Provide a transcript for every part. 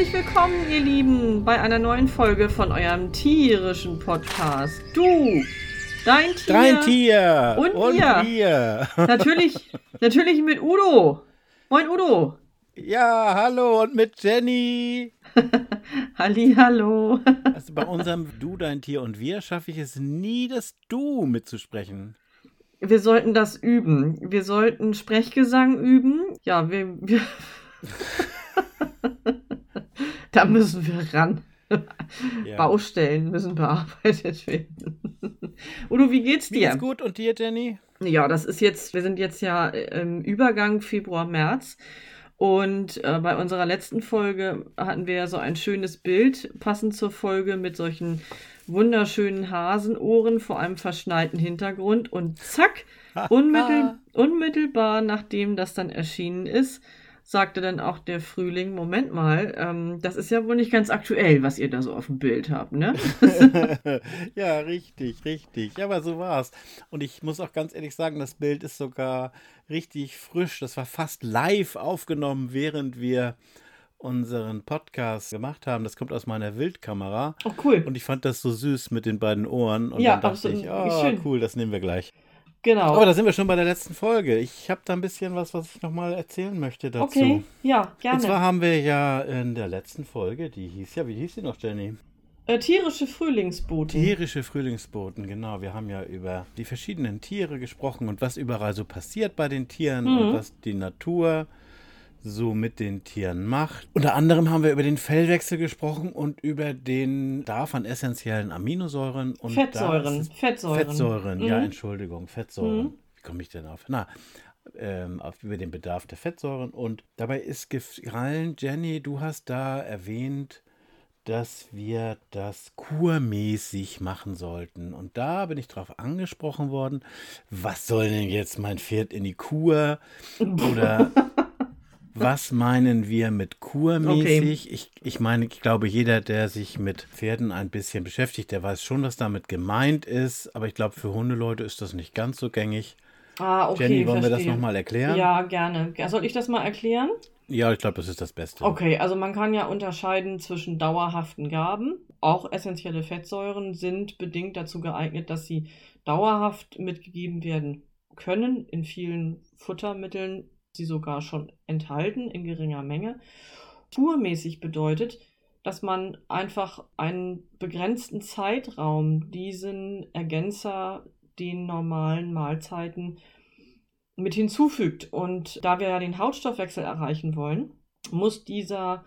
Herzlich willkommen, ihr Lieben, bei einer neuen Folge von eurem tierischen Podcast. Du, dein Tier, Dein Tier und wir. wir. Natürlich, natürlich mit Udo. Moin Udo. Ja, hallo und mit Jenny. Halli, hallo. Also bei unserem Du, dein Tier und wir schaffe ich es nie, das Du mitzusprechen. Wir sollten das üben. Wir sollten Sprechgesang üben. Ja, wir. wir da müssen wir ran. Ja. Baustellen müssen bearbeitet werden. Udo, wie geht's Mir dir? geht's gut und dir, Jenny? Ja, das ist jetzt, wir sind jetzt ja im Übergang Februar, März. Und äh, bei unserer letzten Folge hatten wir ja so ein schönes Bild, passend zur Folge, mit solchen wunderschönen Hasenohren vor einem verschneiten Hintergrund. Und zack, unmittel, unmittelbar nachdem das dann erschienen ist, sagte dann auch der Frühling, Moment mal, ähm, das ist ja wohl nicht ganz aktuell, was ihr da so auf dem Bild habt, ne? ja, richtig, richtig. Ja, aber so war's. Und ich muss auch ganz ehrlich sagen, das Bild ist sogar richtig frisch. Das war fast live aufgenommen, während wir unseren Podcast gemacht haben. Das kommt aus meiner Wildkamera. Oh, cool. Und ich fand das so süß mit den beiden Ohren. Und Ja, dann dachte absolut. ich, oh, schön. cool, das nehmen wir gleich. Genau. Aber da sind wir schon bei der letzten Folge. Ich habe da ein bisschen was, was ich nochmal erzählen möchte dazu. okay, ja, gerne. Und zwar haben wir ja in der letzten Folge, die hieß ja, wie hieß die noch, Jenny? Äh, tierische Frühlingsboten. Tierische Frühlingsboten, genau. Wir haben ja über die verschiedenen Tiere gesprochen und was überall so passiert bei den Tieren Mhm. und was die Natur so mit den Tieren macht. Unter anderem haben wir über den Fellwechsel gesprochen und über den Bedarf an essentiellen Aminosäuren und Fettsäuren. Fettsäuren. Fettsäuren, ja, Mhm. Entschuldigung, Fettsäuren. Mhm. Wie komme ich denn auf? Na, ähm, auf, über den Bedarf der Fettsäuren. Und dabei ist gefallen, Jenny, du hast da erwähnt, dass wir das kurmäßig machen sollten. Und da bin ich drauf angesprochen worden, was soll denn jetzt mein Pferd in die Kur? Oder was meinen wir mit kurmäßig? Ich, ich meine, ich glaube, jeder, der sich mit Pferden ein bisschen beschäftigt, der weiß schon, was damit gemeint ist. Aber ich glaube, für Hundeleute ist das nicht ganz so gängig. Ah, okay, Jenny, wollen wir das verstehe. nochmal erklären? Ja, gerne. Soll ich das mal erklären? Ja, ich glaube, das ist das Beste. Okay, also man kann ja unterscheiden zwischen dauerhaften Gaben. Auch essentielle Fettsäuren sind bedingt dazu geeignet, dass sie dauerhaft mitgegeben werden können. In vielen Futtermitteln sie sogar schon enthalten in geringer Menge. Tourmäßig bedeutet, dass man einfach einen begrenzten Zeitraum diesen Ergänzer den normalen Mahlzeiten mit hinzufügt. Und da wir ja den Hautstoffwechsel erreichen wollen, muss dieser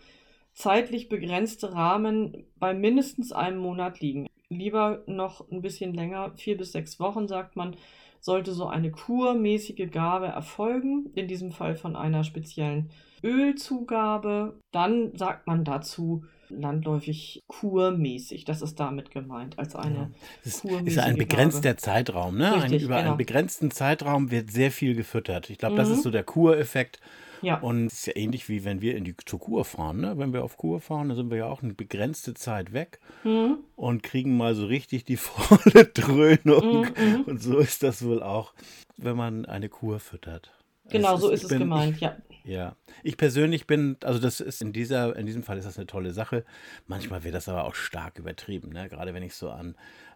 zeitlich begrenzte Rahmen bei mindestens einem Monat liegen. Lieber noch ein bisschen länger, vier bis sechs Wochen, sagt man, sollte so eine kurmäßige Gabe erfolgen, in diesem Fall von einer speziellen Ölzugabe. Dann sagt man dazu landläufig kurmäßig. Das ist damit gemeint, als eine Es ist, kurmäßige ist ein Gabe. begrenzter Zeitraum, ne? Richtig, ein, über genau. einen begrenzten Zeitraum wird sehr viel gefüttert. Ich glaube, das Mhm. ist so der Kureffekt. Ja, Und es ist ja ähnlich wie wenn wir in die zur Kur fahren, ne? Wenn wir auf Kur fahren, dann sind wir ja auch eine begrenzte Zeit weg mhm. und kriegen mal so richtig die volle Dröhnung. Mhm, mhm. Und so ist das wohl auch, wenn man eine Kur füttert. genau so ich ist es bin- gemeint, ja. Ja, ich persönlich bin, also das ist in dieser, in diesem Fall ist das eine tolle Sache. Manchmal wird das aber auch stark übertrieben, ne? Gerade wenn ich so an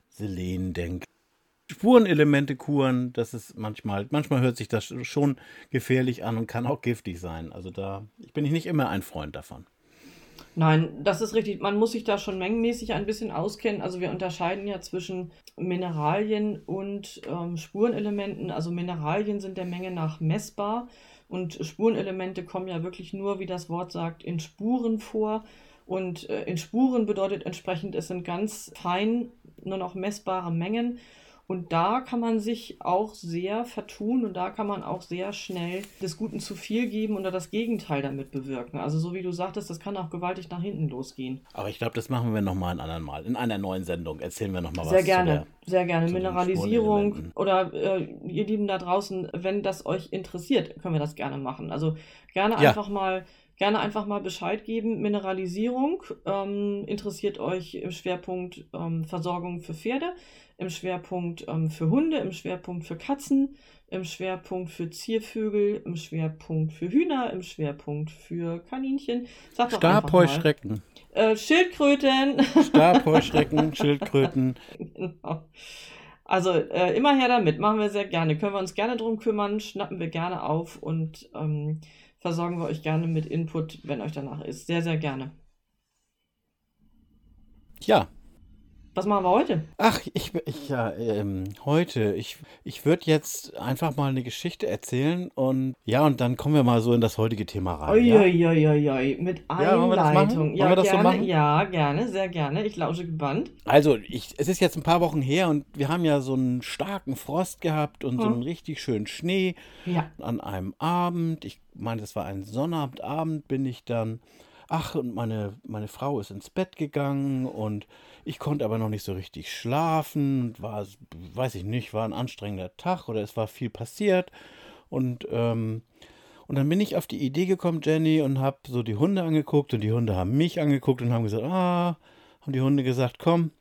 Selen denke. Spurenelemente kuren, das ist manchmal, manchmal hört sich das schon gefährlich an und kann auch giftig sein. Also da ich bin ich nicht immer ein Freund davon. Nein, das ist richtig. Man muss sich da schon mengenmäßig ein bisschen auskennen. Also wir unterscheiden ja zwischen Mineralien und ähm, Spurenelementen. Also Mineralien sind der Menge nach messbar und Spurenelemente kommen ja wirklich nur, wie das Wort sagt, in Spuren vor. Und äh, in Spuren bedeutet entsprechend, es sind ganz fein nur noch messbare Mengen. Und da kann man sich auch sehr vertun und da kann man auch sehr schnell des Guten zu viel geben oder das Gegenteil damit bewirken. Also so wie du sagtest, das kann auch gewaltig nach hinten losgehen. Aber ich glaube, das machen wir nochmal ein anderen Mal. In einer neuen Sendung erzählen wir nochmal was. Sehr zu gerne, sehr gerne. Mineralisierung oder äh, ihr Lieben da draußen, wenn das euch interessiert, können wir das gerne machen. Also gerne Ja. einfach mal gerne einfach mal Bescheid geben. Mineralisierung ähm, interessiert euch im Schwerpunkt ähm, Versorgung für Pferde, im Schwerpunkt ähm, für Hunde, im Schwerpunkt für Katzen, im Schwerpunkt für Ziervögel, im Schwerpunkt für Hühner, im Schwerpunkt für Kaninchen. Sag doch Stabheuschrecken. Äh, Schildkröten. Stabheuschrecken, Schildkröten. Genau. Also äh, immer her damit, machen wir sehr gerne. Können wir uns gerne drum kümmern, schnappen wir gerne auf und ähm, versorgen wir euch gerne mit Input, wenn euch danach ist. Sehr, sehr gerne. Ja, was machen wir heute? Ach, ich, ich ja, ähm, heute, ich, ich würde jetzt einfach mal eine Geschichte erzählen und ja, und dann kommen wir mal so in das heutige Thema rein. Uiuiuiui, ja? mit Einleitung. Ja, ja gerne, so ja, gerne, sehr gerne. Ich lausche gebannt. Also, ich, es ist jetzt ein paar Wochen her und wir haben ja so einen starken Frost gehabt und hm. so einen richtig schönen Schnee. Ja. An einem Abend, ich meine, das war ein Sonnabendabend, bin ich dann ach, und meine, meine Frau ist ins Bett gegangen und ich konnte aber noch nicht so richtig schlafen. War, weiß ich nicht, war ein anstrengender Tag oder es war viel passiert. Und, ähm, und dann bin ich auf die Idee gekommen, Jenny, und habe so die Hunde angeguckt und die Hunde haben mich angeguckt und haben gesagt, ah, haben die Hunde gesagt, komm,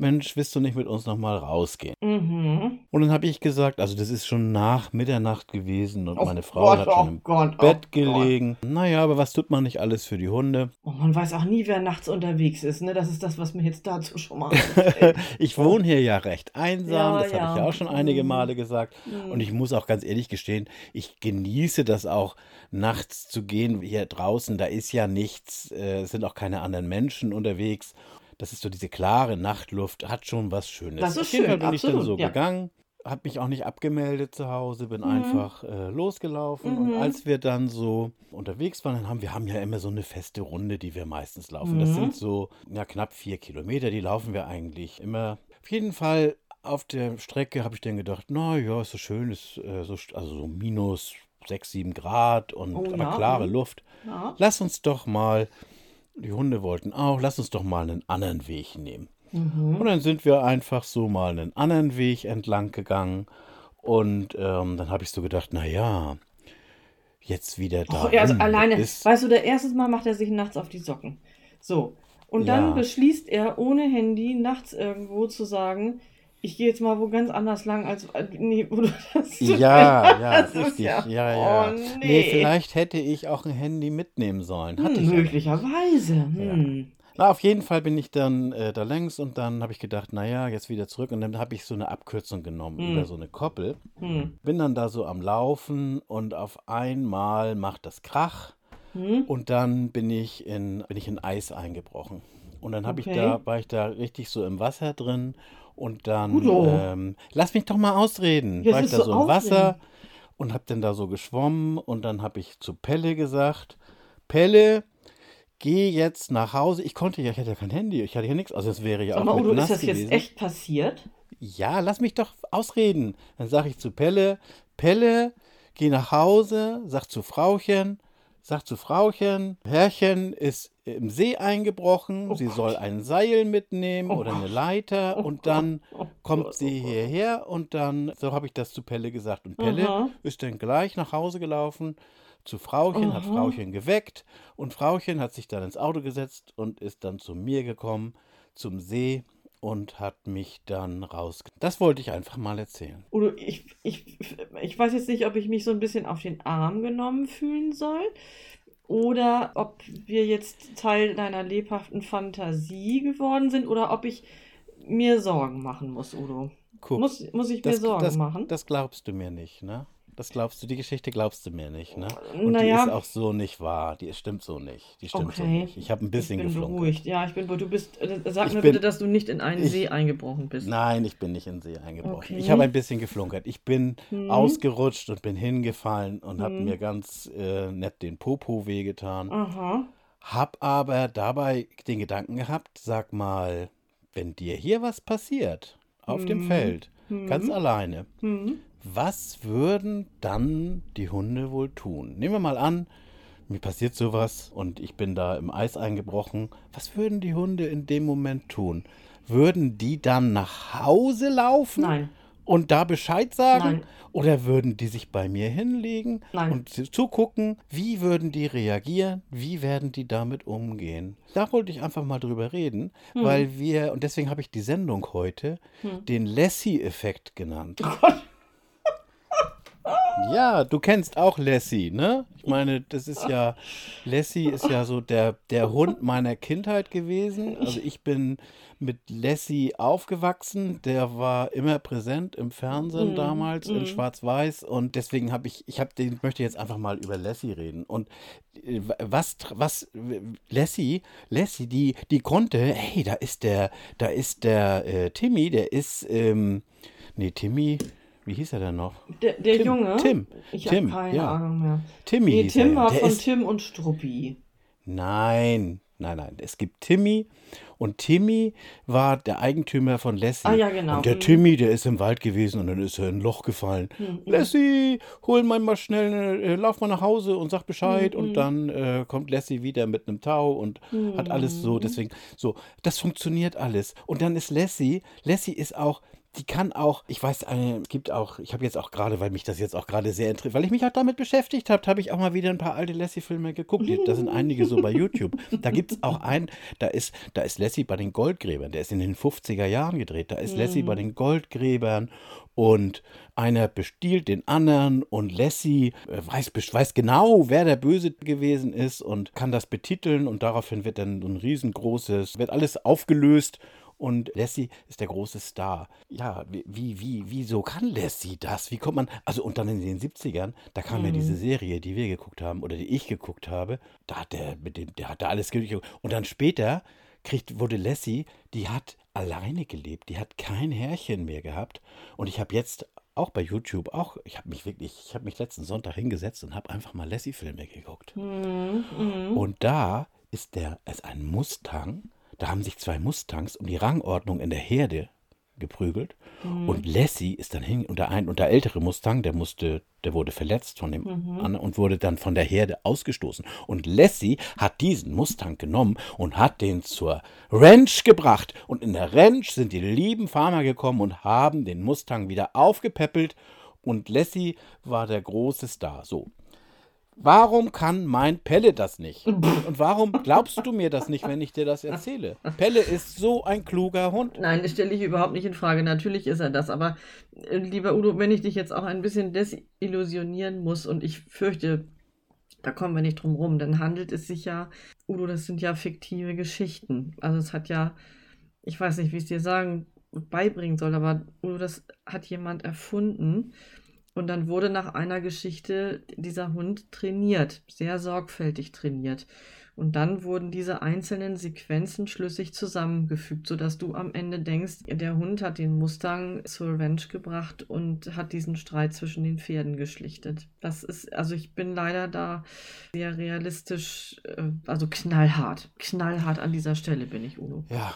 Mensch, willst du nicht mit uns nochmal rausgehen? Mhm. Und dann habe ich gesagt, also das ist schon nach Mitternacht gewesen und oh meine Frau Gott, hat schon oh im Gott, oh Bett oh gelegen. Gott. Naja, aber was tut man nicht alles für die Hunde? Oh, man weiß auch nie, wer nachts unterwegs ist, ne? Das ist das, was mir jetzt dazu schon mal Ich wohne hier ja recht einsam, ja, das ja. habe ich ja auch schon einige mhm. Male gesagt. Mhm. Und ich muss auch ganz ehrlich gestehen, ich genieße das auch, nachts zu gehen. Hier draußen, da ist ja nichts, äh, es sind auch keine anderen Menschen unterwegs das ist so diese klare Nachtluft, hat schon was Schönes. Das ist Auf jeden schön, Fall bin absolut, ich dann so ja. gegangen, habe mich auch nicht abgemeldet zu Hause, bin mhm. einfach äh, losgelaufen. Mhm. Und als wir dann so unterwegs waren, dann haben wir haben ja immer so eine feste Runde, die wir meistens laufen. Mhm. Das sind so ja, knapp vier Kilometer, die laufen wir eigentlich immer. Auf jeden Fall auf der Strecke habe ich dann gedacht, na ja, ist so schön, ist äh, so, also so minus 6, 7 Grad und oh, aber ja. klare mhm. Luft. Ja. Lass uns doch mal die Hunde wollten auch, lass uns doch mal einen anderen Weg nehmen. Mhm. Und dann sind wir einfach so mal einen anderen Weg entlang gegangen. Und ähm, dann habe ich so gedacht, naja, jetzt wieder da. Also alleine, ist, weißt du, der erste Mal macht er sich nachts auf die Socken. So. Und dann ja. beschließt er ohne Handy nachts irgendwo zu sagen, ich gehe jetzt mal wo ganz anders lang, als äh, nee, wo du das Ja, ja, das richtig. Ja, ja, ja. Oh, nee. nee. vielleicht hätte ich auch ein Handy mitnehmen sollen. Hatte hm, möglicherweise. Hm. Ja. Na, auf jeden Fall bin ich dann äh, da längs und dann habe ich gedacht, naja, jetzt wieder zurück. Und dann habe ich so eine Abkürzung genommen hm. über so eine Koppel. Hm. Bin dann da so am Laufen und auf einmal macht das Krach. Hm. Und dann bin ich in, bin ich in Eis eingebrochen. Und dann okay. ich da, war ich da richtig so im Wasser drin und dann, ähm, lass mich doch mal ausreden. Jetzt War ich da so im Wasser und hab dann da so geschwommen und dann habe ich zu Pelle gesagt, Pelle, geh jetzt nach Hause. Ich konnte ja, ich hatte ja kein Handy, ich hatte ja nichts, also es wäre ja Sag auch mal, Udo, ist das gewesen. jetzt echt passiert? Ja, lass mich doch ausreden. Dann sage ich zu Pelle, Pelle, geh nach Hause, sag zu Frauchen, sagt zu Frauchen, Herrchen ist im See eingebrochen, oh sie Gott. soll ein Seil mitnehmen oh oder eine Leiter oh und dann oh kommt sie oh hierher und dann, so habe ich das zu Pelle gesagt. Und Pelle Aha. ist dann gleich nach Hause gelaufen zu Frauchen, Aha. hat Frauchen geweckt und Frauchen hat sich dann ins Auto gesetzt und ist dann zu mir gekommen, zum See und hat mich dann raus. Das wollte ich einfach mal erzählen. Oder ich, ich, ich weiß jetzt nicht, ob ich mich so ein bisschen auf den Arm genommen fühlen soll oder ob wir jetzt Teil deiner lebhaften Fantasie geworden sind oder ob ich mir Sorgen machen muss, Udo. Guck, muss, muss ich mir das, Sorgen das, machen? Das glaubst du mir nicht, ne? Das glaubst du, die Geschichte glaubst du mir nicht, ne? Und naja. die ist auch so nicht wahr. Die stimmt so nicht. Die stimmt okay. so nicht. Ich habe ein bisschen ich bin geflunkert. beruhigt. Ja, ich bin Du bist. Äh, sag ich mir bin, bitte, dass du nicht in einen ich, See eingebrochen bist. Nein, ich bin nicht in den See eingebrochen. Okay. Ich habe ein bisschen geflunkert. Ich bin hm. ausgerutscht und bin hingefallen und hm. habe mir ganz äh, nett den Popo wehgetan. Aha. Hab aber dabei den Gedanken gehabt, sag mal, wenn dir hier was passiert auf hm. dem Feld, ganz hm. alleine, hm was würden dann die Hunde wohl tun? Nehmen wir mal an, mir passiert sowas und ich bin da im Eis eingebrochen. Was würden die Hunde in dem Moment tun? Würden die dann nach Hause laufen? Nein. und da Bescheid sagen? Nein. Oder würden die sich bei mir hinlegen Nein. und zu- zugucken, wie würden die reagieren, wie werden die damit umgehen? Da wollte ich einfach mal drüber reden, Hm. weil wir, und deswegen habe ich die Sendung heute Hm. den Lassie-Effekt genannt. Oh Gott. Ja, du kennst auch Lassie, ne? Ich meine, das ist ja, Lassie ist ja so der, der Hund meiner Kindheit gewesen. Also ich bin mit Lassie aufgewachsen. Der war immer präsent im Fernsehen Mm, damals in mm. Schwarz-Weiß. Und deswegen habe ich, ich habe den, möchte jetzt einfach mal über Lassie reden. Und äh, was, was, Lassie, Lassie, die, die konnte, hey, da ist der, da ist der äh, Timmy, der ist, ähm, nee, Timmy, wie hieß er denn noch? Der, der Tim, Junge? Tim, Ich Tim, habe keine ja. Ahnung mehr. Timmy Nee, hieß Tim er. war von ist, Tim und Struppi. Nein, nein, nein. Es gibt Timmy und Timmy war der Eigentümer von Lassie. Ah, ja, genau. Und der Mhm. Timmy, der ist im Wald gewesen und dann ist er in ein Loch gefallen. Hm, Lassie, hol mal mal schnell, äh, lauf mal nach Hause und sag Bescheid. Mhm. Und dann äh, kommt Lassie wieder mit einem Tau und hat alles so. Mhm. Deswegen, so, das funktioniert alles. Und dann ist Lassie, Lassie ist auch. Die kann auch, ich weiß, eine, es gibt auch, ich habe jetzt auch gerade, weil mich das jetzt auch gerade sehr interessiert, weil ich mich auch damit beschäftigt habe, habe ich auch mal wieder ein paar alte Lassie-Filme geguckt. Da sind einige so bei YouTube. Da gibt es auch einen, da ist, da ist Lassie bei den Goldgräbern, der ist in den 50er Jahren gedreht. Da ist Lassie bei den Goldgräbern und einer bestiehlt den anderen und Lassie äh, weiß, weiß genau, wer der Böse gewesen ist und kann das betiteln und daraufhin wird dann so ein riesengroßes, wird alles aufgelöst und Lassie ist der große Star. Ja, wie, wie, wie, wieso kann Lassie das? Wie kommt man, also und dann in den 70ern, da kam ja diese Serie, die wir geguckt haben oder die ich geguckt habe, da hat der, mit dem, der hat da alles geguckt. Und dann später kriegt, wurde Lassie, die hat alleine gelebt, die hat kein Härchen mehr gehabt. Und ich habe jetzt auch bei YouTube auch, ich habe mich wirklich, ich habe mich letzten Sonntag hingesetzt und habe einfach mal Lassie-Filme geguckt. Mhm, mhm. Und da ist der, ist ein Mustang, da haben sich zwei Mustangs um die Rangordnung in der Herde geprügelt. Und Lassie ist dann hin, und der, ein, und der ältere Mustang, der musste, der wurde verletzt von dem anderen und wurde dann von der Herde ausgestoßen. Und Lassie hat diesen Mustang genommen und hat den zur Ranch gebracht. Und in der Ranch sind die lieben Farmer gekommen und haben den Mustang wieder aufgepäppelt. Und Lassie war der große Star. So, Warum kann mein Pelle das nicht? Und warum glaubst du mir das nicht, wenn ich dir das erzähle? Pelle ist so ein kluger Hund. Nein, das stelle ich überhaupt nicht in Frage. Natürlich ist er das. Aber äh, lieber Udo, wenn ich dich jetzt auch ein bisschen desillusionieren muss und ich fürchte, da kommen wir nicht drum rum, dann handelt es sich ja, Udo, das sind ja fiktive Geschichten. Also es hat ja, ich weiß nicht, wie ich es dir sagen, beibringen soll, aber Udo, das hat jemand erfunden. Und dann wurde nach einer Geschichte dieser Hund trainiert, sehr sorgfältig trainiert. Und dann wurden diese einzelnen Sequenzen schlüssig zusammengefügt, sodass du am Ende denkst, der Hund hat den Mustang zur Ranch gebracht und hat diesen Streit zwischen den Pferden geschlichtet. Das ist, also ich bin leider da sehr realistisch, äh, also knallhart, knallhart an dieser Stelle bin ich, Udo. Ja,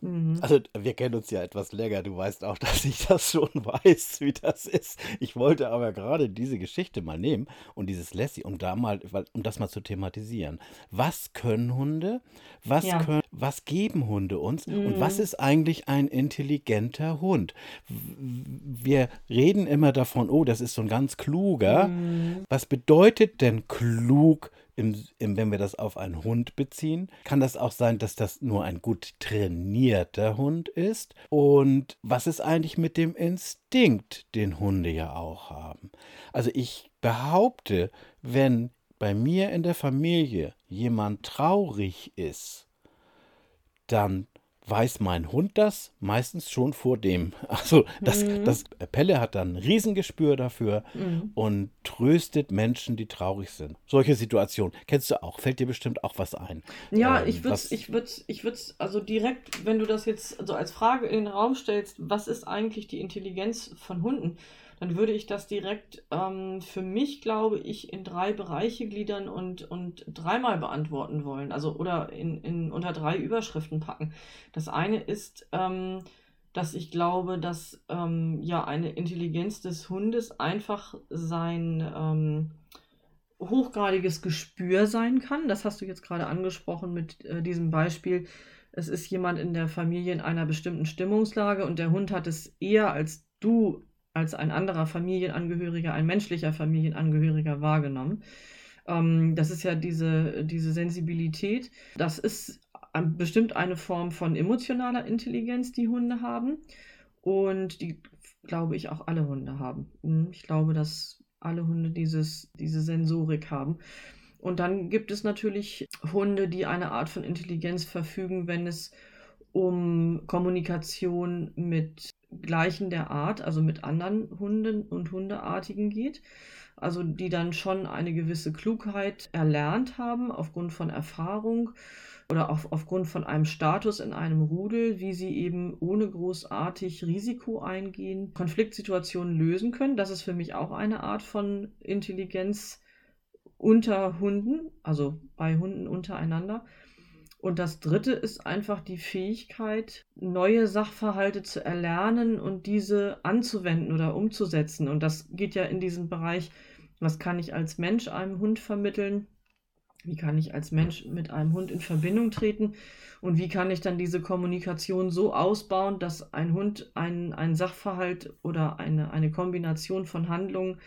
Mhm. also wir kennen uns ja etwas länger. Du weißt auch, dass ich das schon weiß, wie das ist. Ich wollte aber gerade diese Geschichte mal nehmen und dieses Lassie, um da mal, um das mal zu thematisieren. Was können Hunde? Was Ja. können, was geben Hunde uns? Und Mhm. was ist eigentlich ein intelligenter Hund? Wir reden immer davon, oh, das ist so ein ganz kluger. Mhm. Was bedeutet denn klug, im, im, wenn wir das auf einen Hund beziehen? Kann das auch sein, dass das nur ein gut trainierter Hund ist? Und was ist eigentlich mit dem Instinkt, den Hunde ja auch haben? Also ich behaupte, wenn bei mir in der Familie jemand traurig ist, dann weiß mein Hund das meistens schon vor dem. Also das, Mhm. das Pelle hat dann ein Riesengespür dafür Mhm. und tröstet Menschen, die traurig sind. Solche Situationen kennst du auch. Fällt dir bestimmt auch was ein. Ja, Ähm, ich würde ich würd, ich würd, also direkt, wenn du das jetzt so als Frage in den Raum stellst, was ist eigentlich die Intelligenz von Hunden, dann würde ich das direkt ähm, für mich, glaube ich, in drei Bereiche gliedern und, und dreimal beantworten wollen. Also oder in, in unter drei Überschriften packen. Das eine ist, ähm, dass ich glaube, dass ähm, ja eine Intelligenz des Hundes einfach sein ähm, hochgradiges Gespür sein kann. Das hast du jetzt gerade angesprochen mit äh, diesem Beispiel. Es ist jemand in der Familie in einer bestimmten Stimmungslage und der Hund hat es eher als du als ein anderer Familienangehöriger, ein menschlicher Familienangehöriger wahrgenommen. Ähm, das ist ja diese, diese Sensibilität. Das ist bestimmt eine Form von emotionaler Intelligenz, die Hunde haben. Und die, glaube ich, auch alle Hunde haben. Hm, ich glaube, dass alle Hunde dieses, diese Sensorik haben. Und dann gibt es natürlich Hunde, die eine Art von Intelligenz verfügen, wenn es um Kommunikation mit Gleichen der Art, also mit anderen Hunden und Hundeartigen geht. Also die dann schon eine gewisse Klugheit erlernt haben aufgrund von Erfahrung oder auf, aufgrund von einem Status in einem Rudel, wie sie eben ohne großartig Risiko eingehen, Konfliktsituationen lösen können. Das ist für mich auch eine Art von Intelligenz unter Hunden, also bei Hunden untereinander. Und das dritte ist einfach die Fähigkeit, neue Sachverhalte zu erlernen und diese anzuwenden oder umzusetzen. Und das geht ja in diesen Bereich, was kann ich als Mensch einem Hund vermitteln? Wie kann ich als Mensch mit einem Hund in Verbindung treten? Und wie kann ich dann diese Kommunikation so ausbauen, dass ein Hund einen, Sachverhalt oder eine, eine Kombination von Handlungen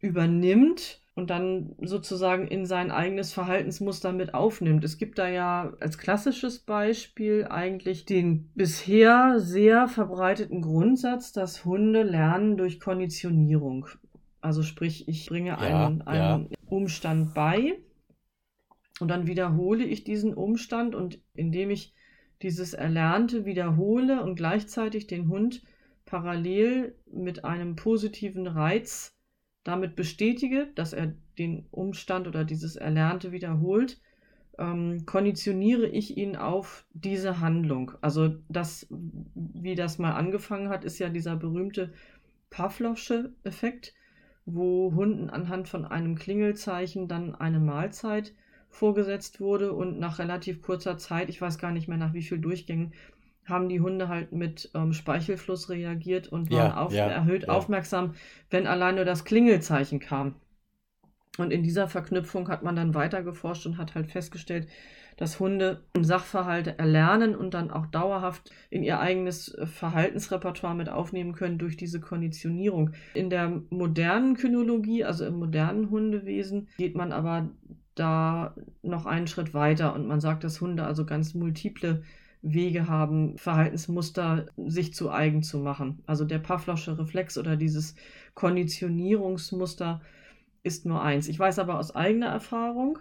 übernimmt und dann sozusagen in sein eigenes Verhaltensmuster mit aufnimmt. Es gibt da ja als klassisches Beispiel eigentlich den bisher sehr verbreiteten Grundsatz, dass Hunde lernen durch Konditionierung. Also sprich, ich bringe ja, einen, einen ja. Umstand bei und dann wiederhole ich diesen Umstand und indem ich dieses Erlernte wiederhole und gleichzeitig den Hund parallel mit einem positiven Reiz damit bestätige, dass er den Umstand oder dieses Erlernte wiederholt, ähm, konditioniere ich ihn auf diese Handlung. Also das, wie das mal angefangen hat, ist ja dieser berühmte Pavlovsche Effekt, wo Hunden anhand von einem Klingelzeichen dann eine Mahlzeit vorgesetzt wurde und nach relativ kurzer Zeit, ich weiß gar nicht mehr nach wie viel Durchgängen, haben die Hunde halt mit ähm, Speichelfluss reagiert und waren ja, auf, ja, erhöht ja. aufmerksam, wenn allein nur das Klingelzeichen kam. Und in dieser Verknüpfung hat man dann weiter geforscht und hat halt festgestellt, dass Hunde Sachverhalte erlernen und dann auch dauerhaft in ihr eigenes äh, Verhaltensrepertoire mit aufnehmen können durch diese Konditionierung. In der modernen Kynologie, also im modernen Hundewesen, geht man aber da noch einen Schritt weiter und man sagt, dass Hunde also ganz multiple Wege haben, Verhaltensmuster sich zu eigen zu machen. Also der Pavlovsche Reflex oder dieses Konditionierungsmuster ist nur eins. Ich weiß aber aus eigener Erfahrung,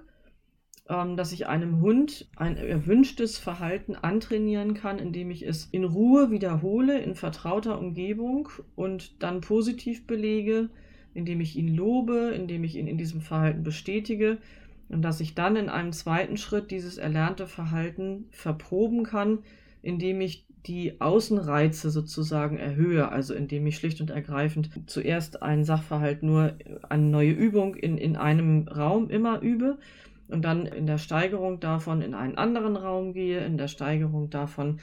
ähm, dass ich einem Hund ein erwünschtes Verhalten antrainieren kann, indem ich es in Ruhe wiederhole, in vertrauter Umgebung und dann positiv belege, indem ich ihn lobe, indem ich ihn in diesem Verhalten bestätige und dass ich dann in einem zweiten Schritt dieses erlernte Verhalten verproben kann, indem ich die Außenreize sozusagen erhöhe, also indem ich schlicht und ergreifend zuerst einen Sachverhalt nur eine neue Übung in, in einem Raum immer übe und dann in der Steigerung davon in einen anderen Raum gehe, in der Steigerung davon äh,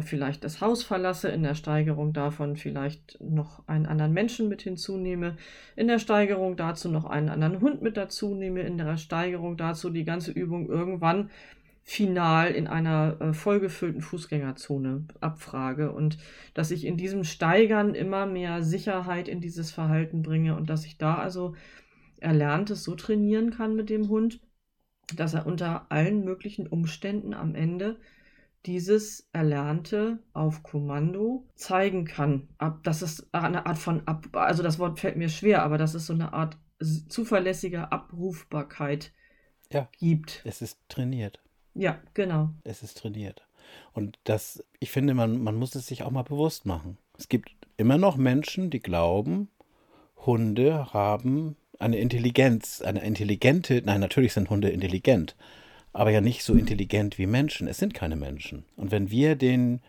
vielleicht das Haus verlasse, in der Steigerung davon vielleicht noch einen anderen Menschen mit hinzunehme, in der Steigerung dazu noch einen anderen Hund mit dazu nehme, in der Steigerung dazu die ganze Übung irgendwann final in einer äh, vollgefüllten Fußgängerzone abfrage. Und dass ich in diesem Steigern immer mehr Sicherheit in dieses Verhalten bringe und dass ich da also Erlerntes so trainieren kann mit dem Hund, dass er unter allen möglichen Umständen am Ende dieses Erlernte auf Kommando zeigen kann. Ab, das ist eine Art von Ab, also das Wort fällt mir schwer, aber das ist so eine Art zuverlässige Abrufbarkeit ja, gibt. Es ist trainiert. Ja, genau. Es ist trainiert. Und das, ich finde, man, man muss es sich auch mal bewusst machen. Es gibt immer noch Menschen, die glauben, Hunde haben eine Intelligenz, eine intelligente, nein, natürlich sind Hunde intelligent, aber ja nicht so intelligent wie Menschen. Es sind keine Menschen. Und wenn wir den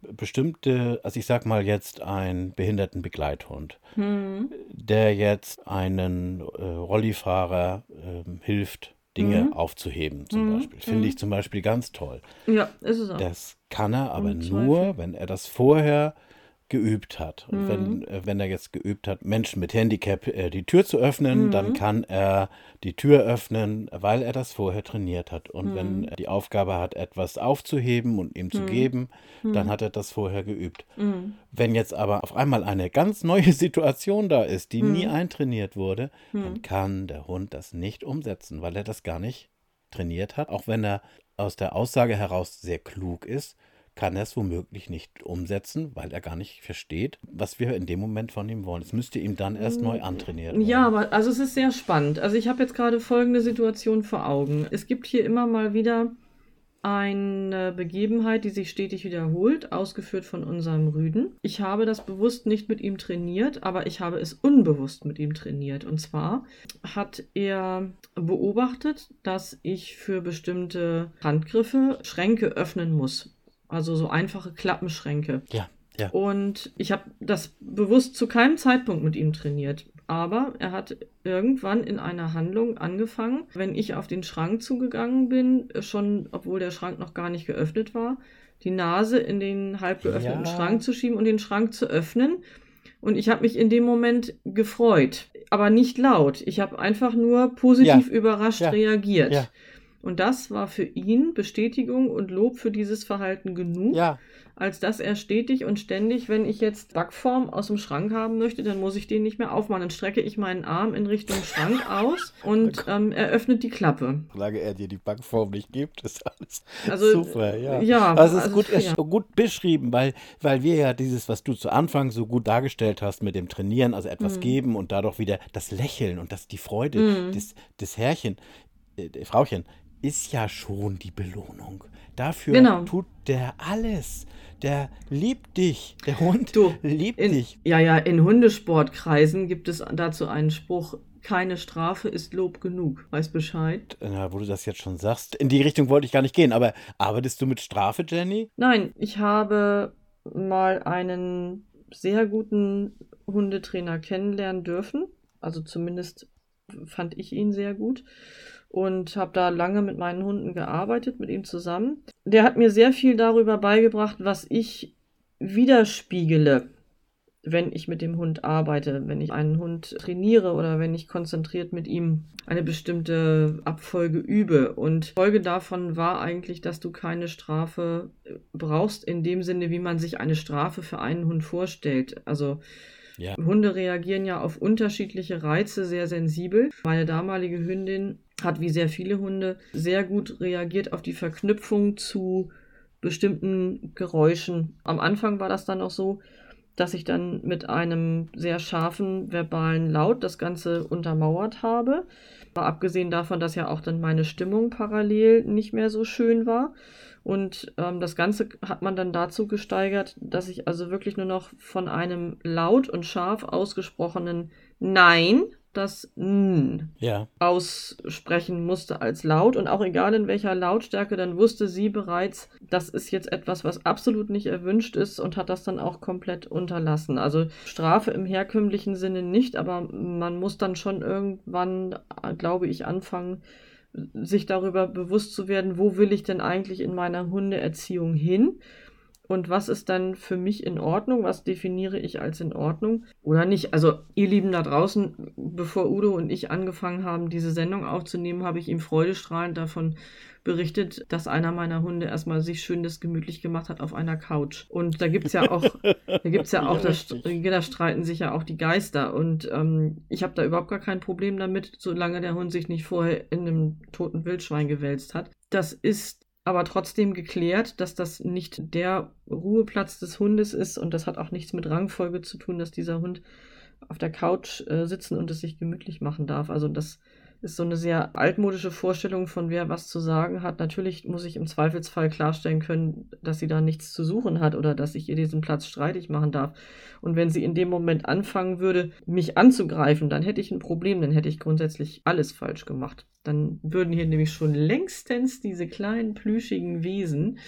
bestimmte, also ich sag mal jetzt einen behinderten Begleithund, hm. der jetzt einen äh, Rollifahrer äh, hilft, Dinge mhm. aufzuheben, zum mhm. Beispiel. Finde ich mhm. zum Beispiel ganz toll. Ja, ist es auch. Das kann er aber nur, wenn er das vorher geübt hat. Und mhm. wenn, äh, wenn er jetzt geübt hat, Menschen mit Handicap äh, die Tür zu öffnen, mhm. dann kann er die Tür öffnen, weil er das vorher trainiert hat. Und mhm. wenn er die Aufgabe hat, etwas aufzuheben und ihm zu mhm. geben, dann mhm. hat er das vorher geübt. Mhm. Wenn jetzt aber auf einmal eine ganz neue Situation da ist, die nie eintrainiert wurde, dann kann der Hund das nicht umsetzen, weil er das gar nicht trainiert hat, auch wenn er aus der Aussage heraus sehr klug ist kann er es womöglich nicht umsetzen, weil er gar nicht versteht, was wir in dem Moment von ihm wollen. Es müsste ihm dann erst neu antrainiert werden. Ja, aber also es ist sehr spannend. Also ich habe jetzt gerade folgende Situation vor Augen. Es gibt hier immer mal wieder eine Begebenheit, die sich stetig wiederholt, ausgeführt von unserem Rüden. Ich habe das bewusst nicht mit ihm trainiert, aber ich habe es unbewusst mit ihm trainiert. Und zwar hat er beobachtet, dass ich für bestimmte Handgriffe Schränke öffnen muss. Also so einfache Klappenschränke. Ja. Ja. Und ich habe das bewusst zu keinem Zeitpunkt mit ihm trainiert. Aber er hat irgendwann in einer Handlung angefangen, wenn ich auf den Schrank zugegangen bin, schon, obwohl der Schrank noch gar nicht geöffnet war, die Nase in den halb geöffneten ja. Schrank zu schieben und den Schrank zu öffnen. Und ich habe mich in dem Moment gefreut, aber nicht laut. Ich habe einfach nur positiv ja. überrascht ja. reagiert. Und das war für ihn Bestätigung und Lob für dieses Verhalten genug, ja. als dass er stetig und ständig, wenn ich jetzt Backform aus dem Schrank haben möchte, dann muss ich den nicht mehr aufmachen. Dann strecke ich meinen Arm in Richtung Schrank aus und ähm, er öffnet die Klappe. Solange er dir die Backform nicht gibt, ist alles also, super. Ja, ja also es ist gut, ja. gut beschrieben, weil, weil wir ja dieses, was du zu Anfang so gut dargestellt hast mit dem Trainieren, also etwas mhm. geben und dadurch wieder das Lächeln und das die Freude mhm. des, des Herrchen, äh, Frauchen ist ja schon die Belohnung. Dafür genau. tut der alles. Der liebt dich. Der Hund du, liebt in, dich. Ja, ja, in Hundesportkreisen gibt es dazu einen Spruch, keine Strafe ist Lob genug. Weiß Bescheid. Na, wo du das jetzt schon sagst, in die Richtung wollte ich gar nicht gehen. Aber arbeitest du mit Strafe, Jenny? Nein, ich habe mal einen sehr guten Hundetrainer kennenlernen dürfen. Also zumindest fand ich ihn sehr gut und habe da lange mit meinen Hunden gearbeitet, mit ihm zusammen. Der hat mir sehr viel darüber beigebracht, was ich widerspiegele, wenn ich mit dem Hund arbeite, wenn ich einen Hund trainiere oder wenn ich konzentriert mit ihm eine bestimmte Abfolge übe. Und Folge davon war eigentlich, dass du keine Strafe brauchst in dem Sinne, wie man sich eine Strafe für einen Hund vorstellt. Also ja. Hunde reagieren ja auf unterschiedliche Reize sehr sensibel. Meine damalige Hündin hat wie sehr viele Hunde sehr gut reagiert auf die Verknüpfung zu bestimmten Geräuschen. Am Anfang war das dann auch so, dass ich dann mit einem sehr scharfen verbalen Laut das Ganze untermauert habe. Aber abgesehen davon, dass ja auch dann meine Stimmung parallel nicht mehr so schön war. Und ähm, das Ganze hat man dann dazu gesteigert, dass ich also wirklich nur noch von einem laut und scharf ausgesprochenen Nein das N ja. aussprechen musste als laut und auch egal in welcher Lautstärke, dann wusste sie bereits, das ist jetzt etwas, was absolut nicht erwünscht ist und hat das dann auch komplett unterlassen. Also Strafe im herkömmlichen Sinne nicht, aber man muss dann schon irgendwann, glaube ich, anfangen, sich darüber bewusst zu werden, wo will ich denn eigentlich in meiner Hundeerziehung hin? Und was ist dann für mich in Ordnung, was definiere ich als in Ordnung oder nicht. Also ihr Lieben da draußen, bevor Udo und ich angefangen haben, diese Sendung aufzunehmen, habe ich ihm freudestrahlend davon berichtet, dass einer meiner Hunde erstmal sich schön das gemütlich gemacht hat auf einer Couch. Und da gibt es ja auch, da gibt's ja auch, das, da streiten sich ja auch die Geister. Und ähm, ich habe da überhaupt gar kein Problem damit, solange der Hund sich nicht vorher in einem toten Wildschwein gewälzt hat. Das ist aber trotzdem geklärt, dass das nicht der Ruheplatz des Hundes ist und das hat auch nichts mit Rangfolge zu tun, dass dieser Hund auf der Couch äh, sitzen und es sich gemütlich machen darf. Also das ist so eine sehr altmodische Vorstellung von wer was zu sagen hat. Natürlich muss ich im Zweifelsfall klarstellen können, dass sie da nichts zu suchen hat oder dass ich ihr diesen Platz streitig machen darf. Und wenn sie in dem Moment anfangen würde, mich anzugreifen, dann hätte ich ein Problem, dann hätte ich grundsätzlich alles falsch gemacht. Dann würden hier nämlich schon längstens diese kleinen plüschigen Wesen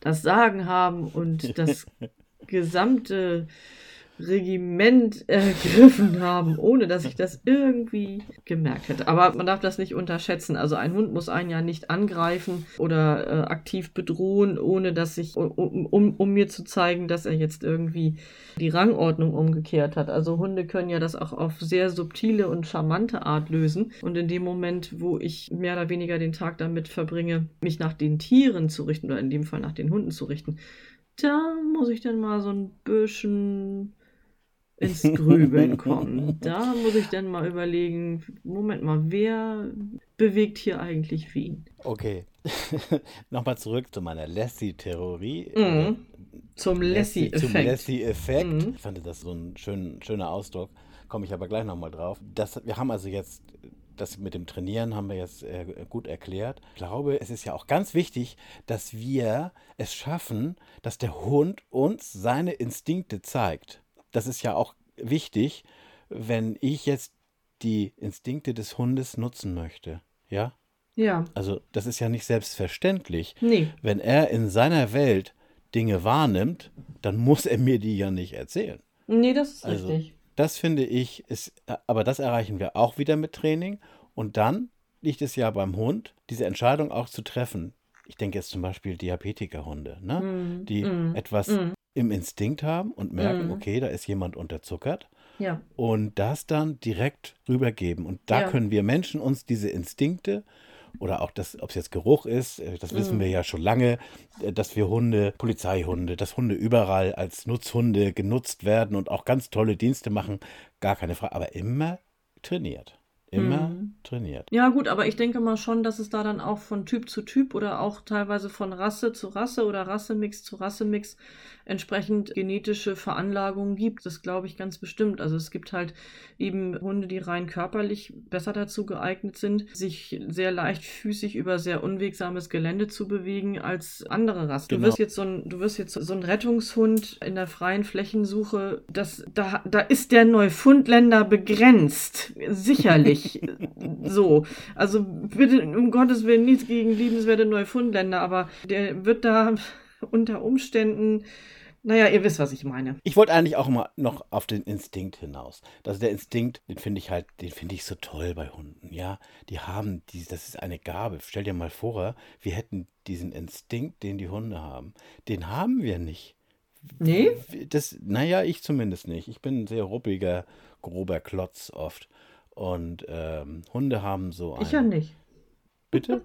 das Sagen haben und das gesamte Regiment ergriffen haben, ohne dass ich das irgendwie gemerkt hätte. Aber man darf das nicht unterschätzen. Also ein Hund muss einen ja nicht angreifen oder äh, aktiv bedrohen, ohne dass ich, um, um, um mir zu zeigen, dass er jetzt irgendwie die Rangordnung umgekehrt hat. Also Hunde können ja das auch auf sehr subtile und charmante Art lösen. Und in dem Moment, wo ich mehr oder weniger den Tag damit verbringe, mich nach den Tieren zu richten oder in dem Fall nach den Hunden zu richten, da muss ich dann mal so ein bisschen ins Grübeln kommen. Da muss ich dann mal überlegen, Moment mal, wer bewegt hier eigentlich wen? Okay. Nochmal zurück zu meiner Lassie-Theorie. Mhm. Zum Lassie-Effekt. Zum Lassie-Effekt. Mhm. Ich fand das so ein schön, schöner Ausdruck. Komme ich aber gleich nochmal drauf. Das, wir haben also jetzt das mit dem Trainieren haben wir jetzt äh, gut erklärt. Ich glaube, es ist ja auch ganz wichtig, dass wir es schaffen, dass der Hund uns seine Instinkte zeigt. Das ist ja auch wichtig, wenn ich jetzt die Instinkte des Hundes nutzen möchte. Ja? Ja. Also, das ist ja nicht selbstverständlich. Nee. Wenn er in seiner Welt Dinge wahrnimmt, dann muss er mir die ja nicht erzählen. Nee, das ist Also, richtig. Das finde ich, ist, aber das erreichen wir auch wieder mit Training. Und dann liegt es ja beim Hund, diese Entscheidung auch zu treffen. Ich denke jetzt zum Beispiel Diabetikerhunde, ne? Mm, die mm, etwas mm. Im Instinkt haben und merken, Mm. okay, da ist jemand unterzuckert. Ja. Und das dann direkt rübergeben. Und da Ja. können wir Menschen uns diese Instinkte oder auch das, ob es jetzt Geruch ist, äh, das wissen Mhm. wir ja schon lange, äh, dass wir Hunde, Polizeihunde, dass Hunde überall als Nutzhunde genutzt werden und auch ganz tolle Dienste machen, gar keine Frage, aber immer trainiert. Immer Mhm. trainiert. Ja, gut, aber ich denke mal schon, dass es da dann auch von Typ zu Typ oder auch teilweise von Rasse zu Rasse oder Rassemix zu Rassemix entsprechend genetische Veranlagungen gibt. Das glaube ich ganz bestimmt. Also es gibt halt eben Hunde, die rein körperlich besser dazu geeignet sind, sich sehr leichtfüßig über sehr unwegsames Gelände zu bewegen als andere Rassen. Genau. Du wirst jetzt so ein, du wirst jetzt so ein Rettungshund in der freien Flächensuche, das, da, da ist der Neufundländer begrenzt. Sicherlich. so. Also bitte, um Gottes Willen, nichts gegen liebenswerte Neufundländer, aber der wird da unter Umständen, naja, ihr wisst, was ich meine. Ich wollte eigentlich auch immer noch auf den Instinkt hinaus. Also der Instinkt, den finde ich halt, den finde ich so toll bei Hunden, ja. Die haben, die, das ist eine Gabe. Stell dir mal vor, wir hätten diesen Instinkt, den die Hunde haben. Den haben wir nicht. Nee? Das, naja, ich zumindest nicht. Ich bin ein sehr ruppiger, grober Klotz oft. Und ähm, Hunde haben so ein. Ich ja nicht. Bitte?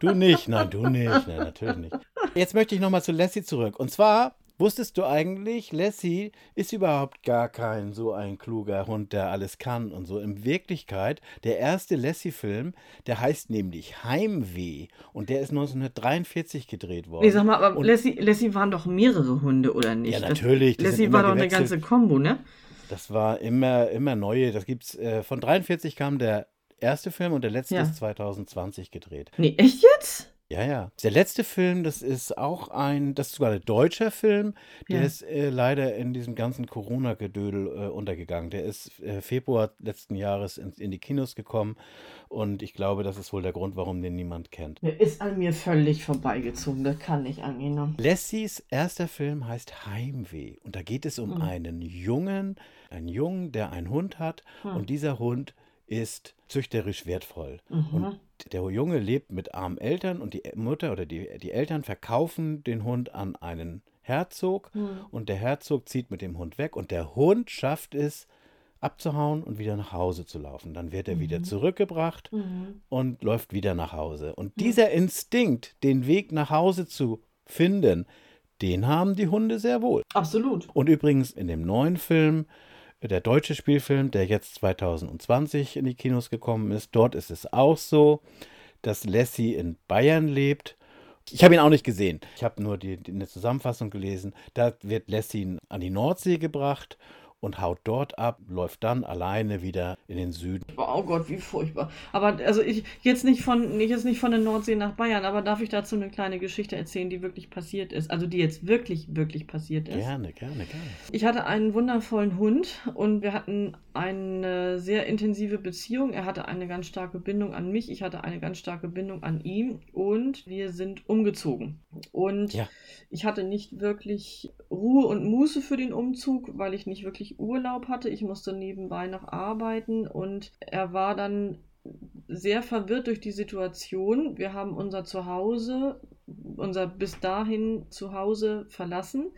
Du nicht? Nein, du nicht. Nein, natürlich nicht. Jetzt möchte ich nochmal zu Lassie zurück. Und zwar, wusstest du eigentlich, Lassie ist überhaupt gar kein so ein kluger Hund, der alles kann und so. In Wirklichkeit, der erste Lassie-Film, der heißt nämlich Heimweh. Und der ist 1943 gedreht worden. Nee, sag mal, aber Und- Lassie, Lassie waren doch mehrere Hunde, oder nicht? Ja, Das- natürlich, sind Lassie war doch eine ganze Kombo, ne? Das war immer, immer neue. Das gibt's, äh, von 43 kam der erste Film und der letzte Ja. ist 2020 gedreht. Nee, echt jetzt? Ja, ja. Der letzte Film, das ist auch ein, das ist sogar ein deutscher Film, der Ja. ist äh, leider in diesem ganzen Corona-Gedödel äh, untergegangen. Der ist äh, Februar letzten Jahres in, in die Kinos gekommen und ich glaube, das ist wohl der Grund, warum den niemand kennt. Der ist an mir völlig vorbeigezogen. Das kann nicht angehen. Lassies erster Film heißt Heimweh und da geht es um Mhm. einen Jungen, einen Jungen, der einen Hund hat Hm. und dieser Hund ist züchterisch wertvoll. Mhm. Und der Junge lebt mit armen Eltern und die Mutter oder die, die Eltern verkaufen den Hund an einen Herzog Hm. und der Herzog zieht mit dem Hund weg und der Hund schafft es abzuhauen und wieder nach Hause zu laufen. Dann wird er wieder Mhm. zurückgebracht Mhm. und läuft wieder nach Hause. Und Ja. dieser Instinkt, den Weg nach Hause zu finden, den haben die Hunde sehr wohl. Absolut. Und übrigens in dem neuen Film, der deutsche Spielfilm, der jetzt 2020 in die Kinos gekommen ist, dort ist es auch so, dass Lassie in Bayern lebt. Ich habe ihn auch nicht gesehen. Ich habe nur die, die, eine Zusammenfassung gelesen. Da wird Lassie an die Nordsee gebracht und haut dort ab, läuft dann alleine wieder in den Süden. Oh Gott, wie furchtbar. Aber also ich jetzt nicht von jetzt nicht von der Nordsee nach Bayern, aber darf ich dazu eine kleine Geschichte erzählen, die wirklich passiert ist, also die jetzt wirklich wirklich passiert ist. Gerne, gerne, gerne. Ich hatte einen wundervollen Hund und wir hatten eine sehr intensive Beziehung. Er hatte eine ganz starke Bindung an mich, ich hatte eine ganz starke Bindung an ihn und wir sind umgezogen. Und ja. ich hatte nicht wirklich Ruhe und Muße für den Umzug, weil ich nicht wirklich Urlaub hatte. Ich musste nebenbei noch arbeiten und er war dann sehr verwirrt durch die Situation. Wir haben unser Zuhause, unser bis dahin Zuhause verlassen.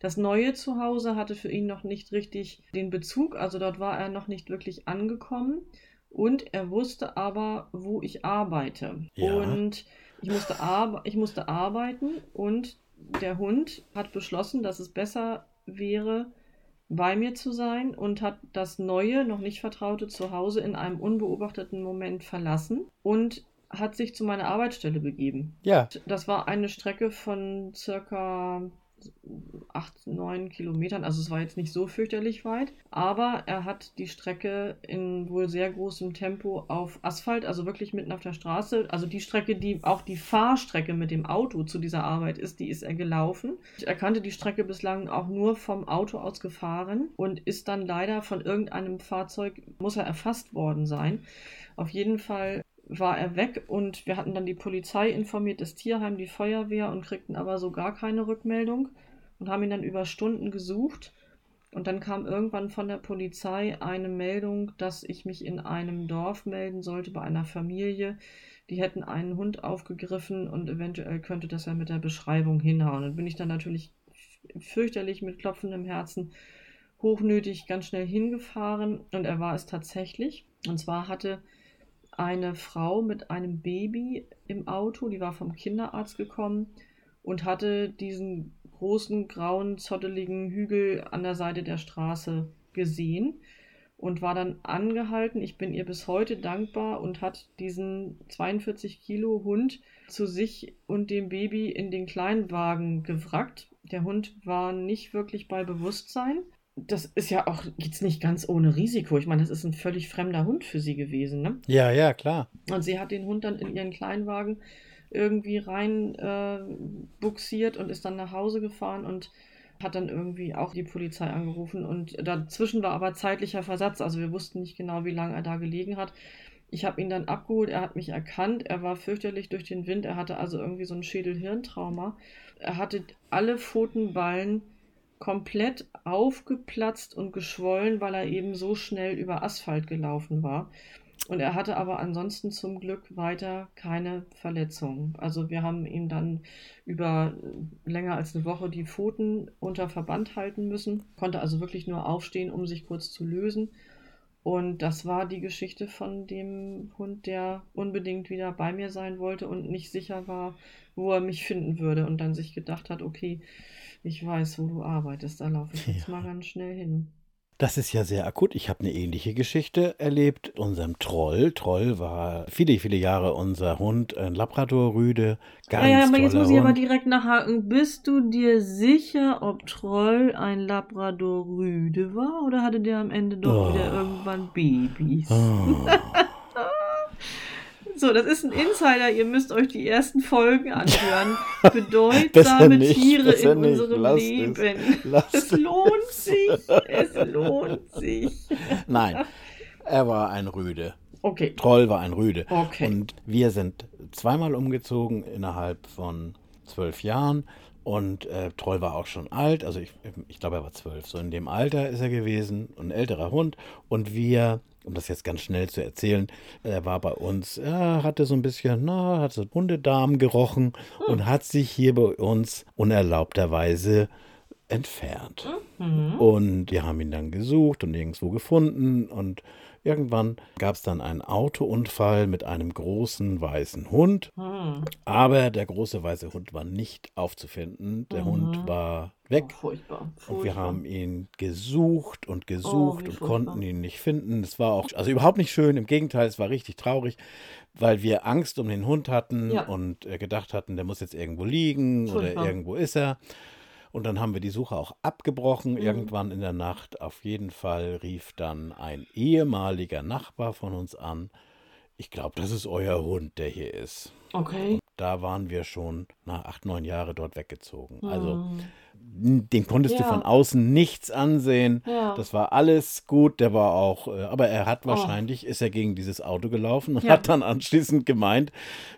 Das neue Zuhause hatte für ihn noch nicht richtig den Bezug, also dort war er noch nicht wirklich angekommen. Und er wusste aber, wo ich arbeite. Ja. Und ich musste, ich musste arbeiten und der Hund hat beschlossen, dass es besser wäre, bei mir zu sein und hat das neue, noch nicht vertraute Zuhause in einem unbeobachteten Moment verlassen und hat sich zu meiner Arbeitsstelle begeben. Ja. Das war eine Strecke von circa acht, neun Kilometern. Also es war jetzt nicht so fürchterlich weit. Aber er hat die Strecke in wohl sehr großem Tempo auf Asphalt, also wirklich mitten auf der Straße. Also die Strecke, die auch die Fahrstrecke mit dem Auto zu dieser Arbeit ist, die ist er gelaufen. Er kannte die Strecke bislang auch nur vom Auto aus gefahren und ist dann leider von irgendeinem Fahrzeug, muss er erfasst worden sein. Auf jeden Fall war er weg und wir hatten dann die Polizei informiert, das Tierheim, die Feuerwehr und kriegten aber so gar keine Rückmeldung und haben ihn dann über Stunden gesucht. Und dann kam irgendwann von der Polizei eine Meldung, dass ich mich in einem Dorf melden sollte bei einer Familie. Die hätten einen Hund aufgegriffen und eventuell könnte das ja mit der Beschreibung hinhauen. Dann bin ich dann natürlich fürchterlich mit klopfendem Herzen hochnötig ganz schnell hingefahren und er war es tatsächlich. Und zwar hatte eine Frau mit einem Baby im Auto, die war vom Kinderarzt gekommen und hatte diesen großen, grauen, zotteligen Hügel an der Seite der Straße gesehen und war dann angehalten. Ich bin ihr bis heute dankbar und hat diesen 42 Kilo Hund zu sich und dem Baby in den Kleinwagen gewrackt. Der Hund war nicht wirklich bei Bewusstsein das ist ja auch jetzt nicht ganz ohne Risiko. Ich meine, das ist ein völlig fremder Hund für sie gewesen, ne? Ja, ja, klar. Und sie hat den Hund dann in ihren Kleinwagen irgendwie rein äh, buxiert und ist dann nach Hause gefahren und hat dann irgendwie auch die Polizei angerufen. Und dazwischen war aber zeitlicher Versatz. Also wir wussten nicht genau, wie lange er da gelegen hat. Ich habe ihn dann abgeholt, er hat mich erkannt, er war fürchterlich durch den Wind, er hatte also irgendwie so ein Schädel-Hirntrauma. Er hatte alle Pfotenballen komplett aufgeplatzt und geschwollen, weil er eben so schnell über Asphalt gelaufen war. Und er hatte aber ansonsten zum Glück weiter keine Verletzungen. Also wir haben ihm dann über länger als eine Woche die Pfoten unter Verband halten müssen, konnte also wirklich nur aufstehen, um sich kurz zu lösen. Und das war die Geschichte von dem Hund, der unbedingt wieder bei mir sein wollte und nicht sicher war, wo er mich finden würde und dann sich gedacht hat, okay, ich weiß, wo du arbeitest, da laufe ich jetzt ja. mal ganz schnell hin. Das ist ja sehr akut. Ich habe eine ähnliche Geschichte erlebt. Unserem Troll. Troll war viele, viele Jahre unser Hund, ein Labrador-Rüde. Ganz ja, ja, aber jetzt muss ich Hund. aber direkt nachhaken. Bist du dir sicher, ob Troll ein Labrador-Rüde war oder hatte der am Ende doch oh. wieder irgendwann Babys? Oh. So, das ist ein Insider. Ihr müsst euch die ersten Folgen anhören. Bedeutsame nicht, Tiere in nicht. unserem Lass Leben. Es, es lohnt sich. Es lohnt sich. Nein, er war ein Rüde. Okay. Troll war ein Rüde. Okay. Und wir sind zweimal umgezogen innerhalb von zwölf Jahren. Und äh, Troll war auch schon alt, also ich, ich glaube, er war zwölf. So in dem Alter ist er gewesen, ein älterer Hund. Und wir um das jetzt ganz schnell zu erzählen, er war bei uns, er hatte so ein bisschen, na, hat so Hundedarm gerochen und hat sich hier bei uns unerlaubterweise entfernt. Mhm. Und wir haben ihn dann gesucht und nirgendwo gefunden und Irgendwann gab es dann einen Autounfall mit einem großen weißen Hund. Hm. Aber der große weiße Hund war nicht aufzufinden. Der mhm. Hund war weg. Oh, furchtbar, furchtbar. Und wir haben ihn gesucht und gesucht oh, und konnten ihn nicht finden. Es war auch also überhaupt nicht schön. Im Gegenteil, es war richtig traurig, weil wir Angst um den Hund hatten ja. und äh, gedacht hatten, der muss jetzt irgendwo liegen furchtbar. oder irgendwo ist er. Und dann haben wir die Suche auch abgebrochen, irgendwann in der Nacht. Auf jeden Fall rief dann ein ehemaliger Nachbar von uns an. Ich glaube, das ist euer Hund, der hier ist. Okay. Da waren wir schon nach acht, neun Jahre dort weggezogen. Also dem konntest du Ja. von außen nichts ansehen. Ja. Das war alles gut. Der war auch, äh, aber er hat wahrscheinlich, ist er gegen dieses Auto gelaufen und Oh. Ja. hat dann anschließend gemeint,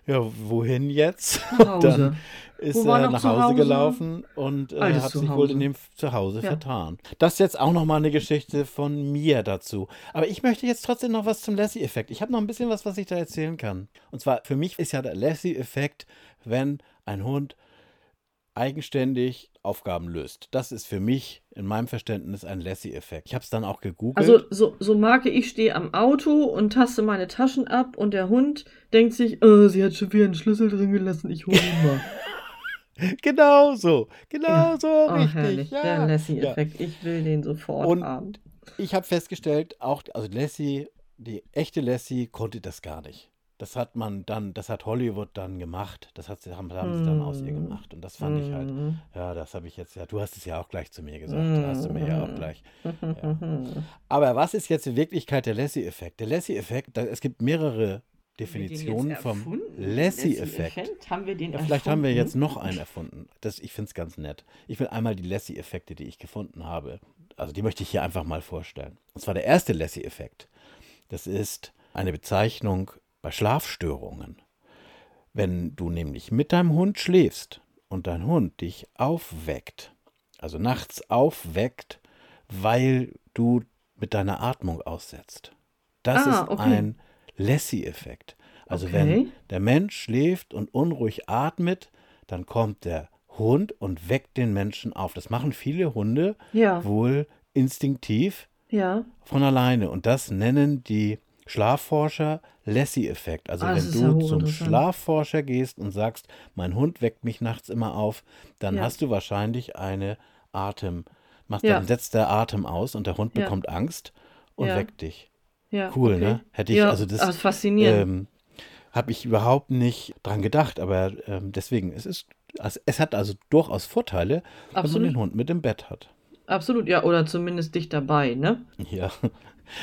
ja, wohin jetzt? Nach Und dann ist er nach Hause, Hause? gelaufen und äh, hat sich wohl in dem Zuhause vertan. Das ist jetzt auch noch mal eine Geschichte von mir dazu. Aber ich möchte jetzt trotzdem noch was zum Lassie-Effekt. Ich habe noch ein bisschen was, was ich da erzählen kann. Und zwar, für mich ist ja der Lassie-Effekt, wenn ein Hund eigenständig Aufgaben löst. Das ist für mich in meinem Verständnis ein Lassie-Effekt. Ich habe es dann auch gegoogelt. Also so, so Marke, ich stehe am Auto und taste meine Taschen ab und der Hund denkt sich, äh, sie hat schon wieder einen Schlüssel drin gelassen, ich hole ihn mal. genau so. Genau Ja. so, Oh, richtig. herrlich, ja. der ja. Lassie-Effekt. Ich will den sofort Und- haben. Ich habe festgestellt, auch, also Lassie, die echte Lassie konnte das gar nicht. Das hat man dann, das hat Hollywood dann gemacht. Das hat, sie- haben, haben sie dann aus ihr Mm. gemacht. Und das fand ich halt, Mhm. ja, das habe ich jetzt, ja, du hast es ja auch gleich zu mir gesagt. Da hast du mir ja auch Mm. gleich. Mhm. Aber was ist jetzt in Wirklichkeit der Lassie-Effekt? Der Lassie-Effekt, es gibt mehrere Definitionen vom Lassie-Effekt. Haben wir den Ja, vielleicht haben wir erfunden? jetzt noch einen erfunden. Das, ich finde es ganz nett. Ich will einmal die Lassie-Effekte, die ich gefunden habe, also die möchte ich hier einfach mal vorstellen. Und zwar der erste Lassie-Effekt. Das ist eine Bezeichnung bei Schlafstörungen. Wenn du nämlich mit deinem Hund schläfst und dein Hund dich aufweckt, also nachts aufweckt, weil du mit deiner Atmung aussetzt. Das Ah, ist okay. ein Lassie-Effekt. Also wenn Okay. der Mensch schläft und unruhig atmet, dann kommt der Hund und weckt den Menschen auf. Das machen viele Hunde Ja, wohl instinktiv ja. von alleine. Und das nennen die Schlafforscher Lassie-Effekt. Also Ah, wenn ja du zum. Schlafforscher gehst und sagst, mein Hund weckt mich nachts immer auf, dann Ja. hast du wahrscheinlich eine Atem, machst, Ja. dann setzt der Atem aus und der Hund bekommt Angst und weckt dich. ja Cool, okay. ne? Hätte ich, ja, also das, aber faszinierend. ähm, habe ich überhaupt nicht dran gedacht, aber ähm, deswegen, es ist, es, hat also durchaus Vorteile, wenn man Absolut. den Hund mit im Bett hat. Absolut, ja, oder zumindest dich dabei, ne? Ja.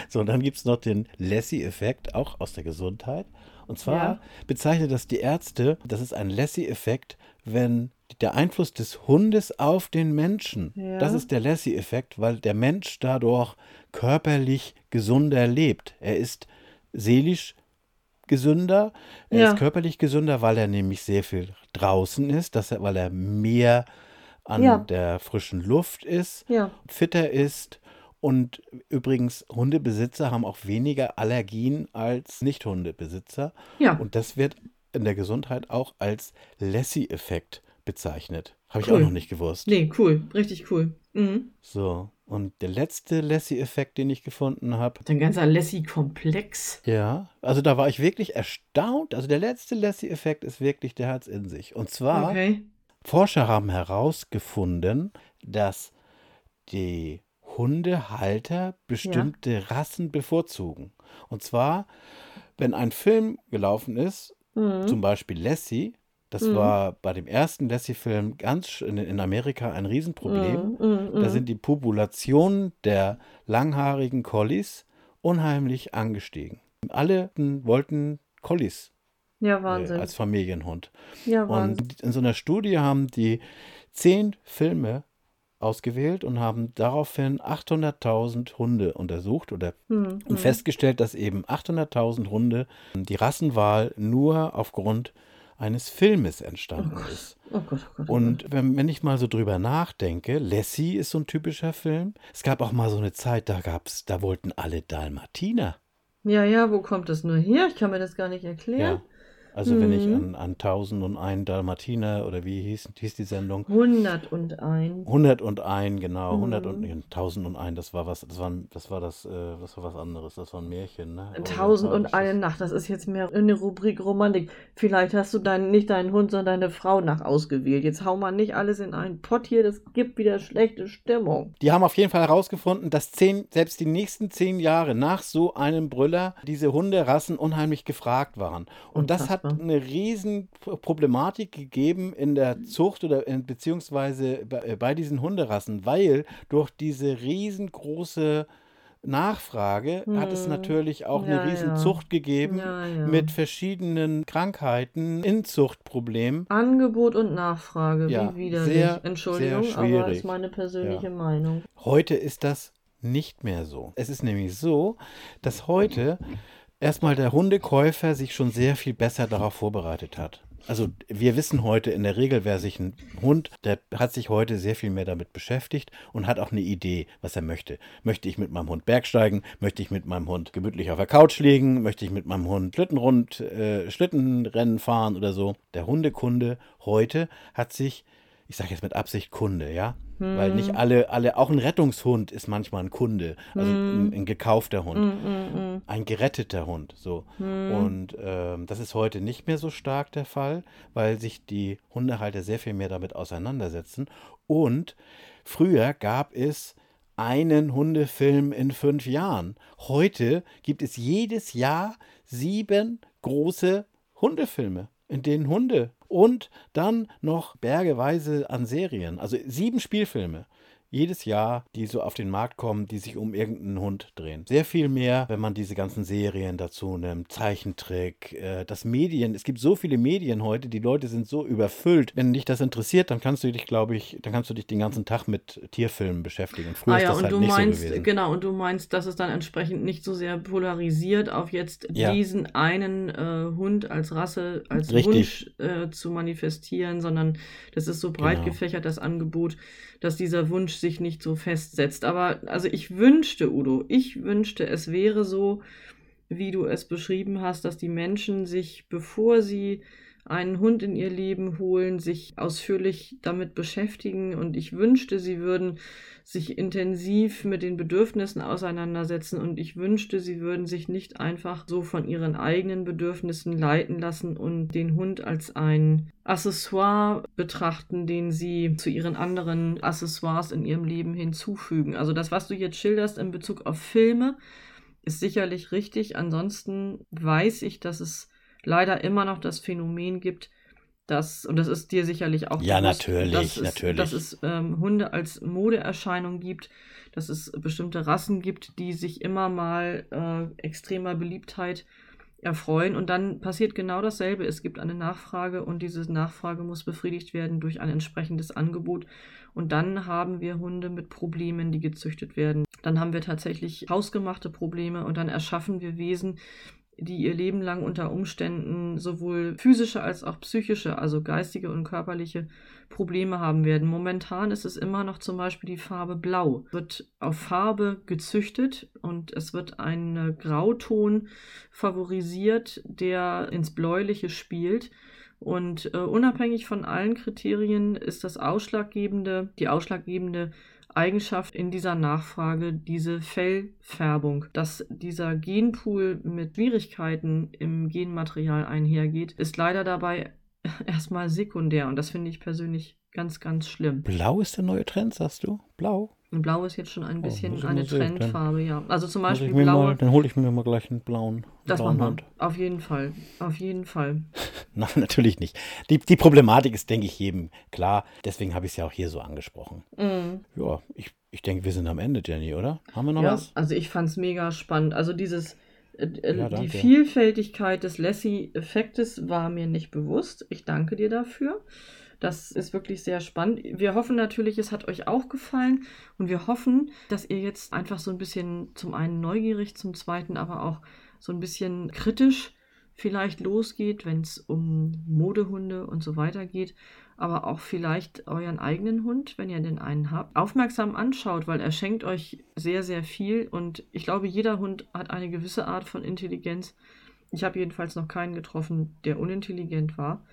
So, und dann gibt es noch den Lassie-Effekt, auch aus der Gesundheit. Und zwar Ja. bezeichnet das die Ärzte, das ist ein Lassie-Effekt, wenn der Einfluss des Hundes auf den Menschen, Ja. das ist der Lassie-Effekt, weil der Mensch dadurch körperlich gesunder lebt. Er ist seelisch gesünder, er Ja. ist körperlich gesünder, weil er nämlich sehr viel draußen ist, dass er, weil er mehr an der frischen Luft ist fitter ist. Und übrigens, Hundebesitzer haben auch weniger Allergien als Nicht-Hundebesitzer. Ja. Und das wird in der Gesundheit auch als Lassie-Effekt bezeichnet. Habe ich Cool. auch noch nicht gewusst. Nee, cool, richtig cool. Mhm. So, und der letzte Lassie-Effekt, den ich gefunden habe, Dein ganzer Lassie-Komplex. ja, also da war ich wirklich erstaunt. Also der letzte Lassie-Effekt ist wirklich der Herz in sich. Und zwar, Okay. Forscher haben herausgefunden, dass die Hundehalter bestimmte Rassen bevorzugen. Und zwar, wenn ein Film gelaufen ist, Mhm. zum Beispiel Lassie, das Mhm. war bei dem ersten Lassie-Film ganz in Amerika ein Riesenproblem. Mhm, mhm, Da mhm. sind die Populationen der langhaarigen Collies unheimlich angestiegen. Alle wollten Collies Ja, äh, Wahnsinn. als Familienhund. ja, Wahnsinn. Und in so einer Studie haben die zehn Filme ausgewählt und haben daraufhin 800.000 Hunde untersucht oder Mhm, und festgestellt, dass eben 800.000 Hunde die Rassenwahl nur aufgrund eines Filmes entstanden ist. Oh Gott, oh Gott. Oh Und wenn, wenn ich mal so drüber nachdenke, Lassie ist so ein typischer Film. Es gab auch mal so eine Zeit, da gab's, da wollten alle Dalmatiner. Ja, ja, wo kommt das nur her? Ich kann mir das gar nicht erklären. Ja. Also wenn ich Mhm. an, an 1001 Dalmatiner oder wie hieß, hieß die Sendung? 101. 101, genau, Mhm. 100 und 1001, das war was, das war, das war das, äh, das war was anderes, das war ein Märchen, ne? Oder Tausend war und das- eine Nacht, das ist jetzt mehr eine Rubrik Romantik. Vielleicht hast du deinen, nicht deinen Hund, sondern deine Frau nach ausgewählt. Jetzt hau mal nicht alles in einen Pott hier, das gibt wieder schlechte Stimmung. Die haben auf jeden Fall herausgefunden, dass zehn, selbst die nächsten zehn Jahre nach so einem Brüller diese Hunderassen unheimlich gefragt waren. Und das Unfassbar. Hat eine riesen Problematik gegeben in der Zucht oder in, beziehungsweise bei, äh, bei diesen Hunderassen, weil durch diese riesengroße Nachfrage hm. hat es hm. natürlich auch ja, eine Riesenzucht ja. gegeben ja, mit verschiedenen Krankheiten, Inzuchtproblemen. Angebot und Nachfrage, wie widerlich. Sehr, Entschuldigung, sehr aber ist meine persönliche Meinung. Heute ist das nicht mehr so. Es ist nämlich so, dass heute erstmal der Hundekäufer sich schon sehr viel besser darauf vorbereitet hat. Also wir wissen heute in der Regel, wer sich ein Hund, der hat sich heute sehr viel mehr damit beschäftigt und hat auch eine Idee, was er möchte. Möchte ich mit meinem Hund Bergsteigen? Möchte ich mit meinem Hund gemütlich auf der Couch liegen? Möchte ich mit meinem Hund Schlittenrund, äh, Schlittenrennen fahren oder so? Der Hundekunde heute hat sich ich sage jetzt mit Absicht Kunde, ja, hm. weil nicht alle, alle, auch ein Rettungshund ist manchmal ein Kunde, also hm. ein, ein, gekaufter Hund, hm, hm, hm. ein geretteter Hund, so. Hm. Und ähm, das ist heute nicht mehr so stark der Fall, weil sich die Hundehalter sehr viel mehr damit auseinandersetzen. Und früher gab es einen Hundefilm in fünf Jahren. Heute gibt es jedes Jahr sieben große Hundefilme in denen Hunde und dann noch bergeweise an Serien, also sieben Spielfilme jedes Jahr, die so auf den Markt kommen, die sich um irgendeinen Hund drehen. Sehr viel mehr, wenn man diese ganzen Serien dazu nimmt, Zeichentrick, äh, das Medien. Es gibt so viele Medien heute, die Leute sind so überfüllt. Wenn dich das interessiert, dann kannst du dich, glaube ich, dann kannst du dich den ganzen Tag mit Tierfilmen beschäftigen. Und früher ah, ja, ist das und halt du nicht meinst, so gewesen. Genau, und du meinst, dass es dann entsprechend nicht so sehr polarisiert auf jetzt ja. diesen einen äh, Hund als Rasse, als Richtig. Wunsch äh, zu manifestieren, sondern das ist so breit genau. gefächert, das Angebot, dass dieser Wunsch sich nicht so festsetzt. Aber also ich wünschte, Udo, ich wünschte, es wäre so, wie du es beschrieben hast, dass die Menschen sich, bevor sie einen Hund in ihr Leben holen, sich ausführlich damit beschäftigen und ich wünschte, sie würden sich intensiv mit den Bedürfnissen auseinandersetzen und ich wünschte, sie würden sich nicht einfach so von ihren eigenen Bedürfnissen leiten lassen und den Hund als ein Accessoire betrachten, den sie zu ihren anderen Accessoires in ihrem Leben hinzufügen. Also das, was du jetzt schilderst in Bezug auf Filme, ist sicherlich richtig. Ansonsten weiß ich, dass es leider immer noch das Phänomen gibt, dass, und das ist dir sicherlich auch ja, bewusst, natürlich, dass es, natürlich. dass es ähm, Hunde als Modeerscheinung gibt, dass es bestimmte Rassen gibt, die sich immer mal äh, extremer Beliebtheit erfreuen. Und dann passiert genau dasselbe. Es gibt eine Nachfrage und diese Nachfrage muss befriedigt werden durch ein entsprechendes Angebot. Und dann haben wir Hunde mit Problemen, die gezüchtet werden. Dann haben wir tatsächlich hausgemachte Probleme und dann erschaffen wir Wesen, die ihr Leben lang unter Umständen sowohl physische als auch psychische, also geistige und körperliche Probleme haben werden. Momentan ist es immer noch zum Beispiel die Farbe Blau. Wird auf Farbe gezüchtet und es wird ein Grauton favorisiert, der ins Bläuliche spielt. Und äh, unabhängig von allen Kriterien ist das ausschlaggebende, die ausschlaggebende Eigenschaft in dieser Nachfrage diese Fellfärbung. Dass dieser Genpool mit Schwierigkeiten im Genmaterial einhergeht, ist leider dabei erstmal sekundär und das finde ich persönlich ganz, ganz schlimm. Blau ist der neue Trend, sagst du? Blau? Blau ist jetzt schon ein oh, bisschen oh, eine Trendfarbe, ja. Also zum Beispiel blaue. Mal, dann hole ich mir mal gleich einen blauen. Das blauen Hund. Auf jeden Fall. Auf jeden Fall. Nein, natürlich nicht. Die, die Problematik ist, denke ich, jedem klar. Deswegen habe ich es ja auch hier so angesprochen. Mm. Ja, ich, ich denke, wir sind am Ende, Jenny, oder? Haben wir noch ja, was? Also ich fand es mega spannend. Also dieses äh, äh, ja, die Vielfältigkeit des Lassie-Effektes war mir nicht bewusst. Ich danke dir dafür. Das ist wirklich sehr spannend. Wir hoffen natürlich, es hat euch auch gefallen und wir hoffen, dass ihr jetzt einfach so ein bisschen zum einen neugierig, zum zweiten aber auch so ein bisschen kritisch vielleicht losgeht, wenn es um Modehunde und so weiter geht, aber auch vielleicht euren eigenen Hund, wenn ihr denn einen habt, aufmerksam anschaut, weil er schenkt euch sehr, sehr viel und ich glaube, jeder Hund hat eine gewisse Art von Intelligenz. Ich habe jedenfalls noch keinen getroffen, der unintelligent war.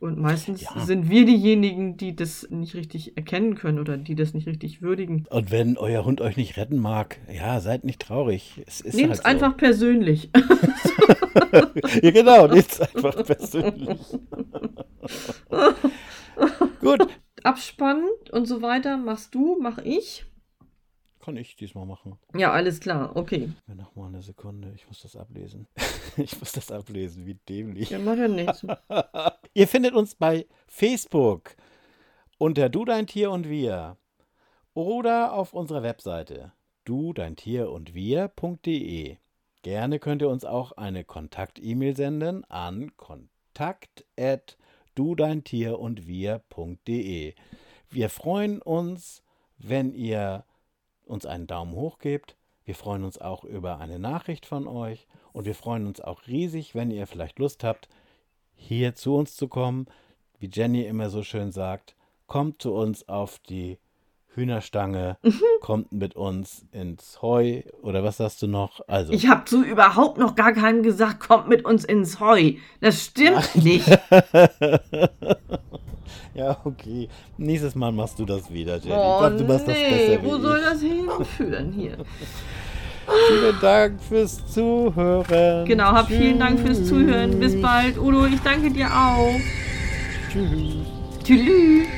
Und meistens ja. sind wir diejenigen, die das nicht richtig erkennen können oder die das nicht richtig würdigen. Und wenn euer Hund euch nicht retten mag, ja, seid nicht traurig. Es Nehmt halt es so. einfach persönlich. ja, genau, nehmt es einfach persönlich. Gut. Abspannend und so weiter machst du, mach ich. Kann ich diesmal machen. Ja, alles klar, okay. Noch mal eine Sekunde, ich muss das ablesen. ich muss das ablesen, wie dämlich. Ja, macht ja nichts. Ihr findet uns bei Facebook unter Du, dein Tier und wir oder auf unserer Webseite du, dein Tier und wir.de. Gerne könnt ihr uns auch eine Kontakt-E-Mail senden an kontakt du, dein Tier und wir.de. Wir freuen uns, wenn ihr uns einen Daumen hoch gebt. Wir freuen uns auch über eine Nachricht von euch und wir freuen uns auch riesig, wenn ihr vielleicht Lust habt, hier zu uns zu kommen. Wie Jenny immer so schön sagt, kommt zu uns auf die Hühnerstange, kommt mit uns ins Heu oder was sagst du noch? Also Ich habe zu überhaupt noch gar keinem gesagt, kommt mit uns ins Heu. Das stimmt nicht. ja, okay. Nächstes Mal machst du das wieder, Jenny. Oh, ich glaub, du machst das nee, besser wo soll ich. das hinführen hier? Vielen Dank fürs Zuhören. Genau, hab vielen Dank fürs Zuhören. Bis bald. Udo, ich danke dir auch. Tschüss. Tschüss.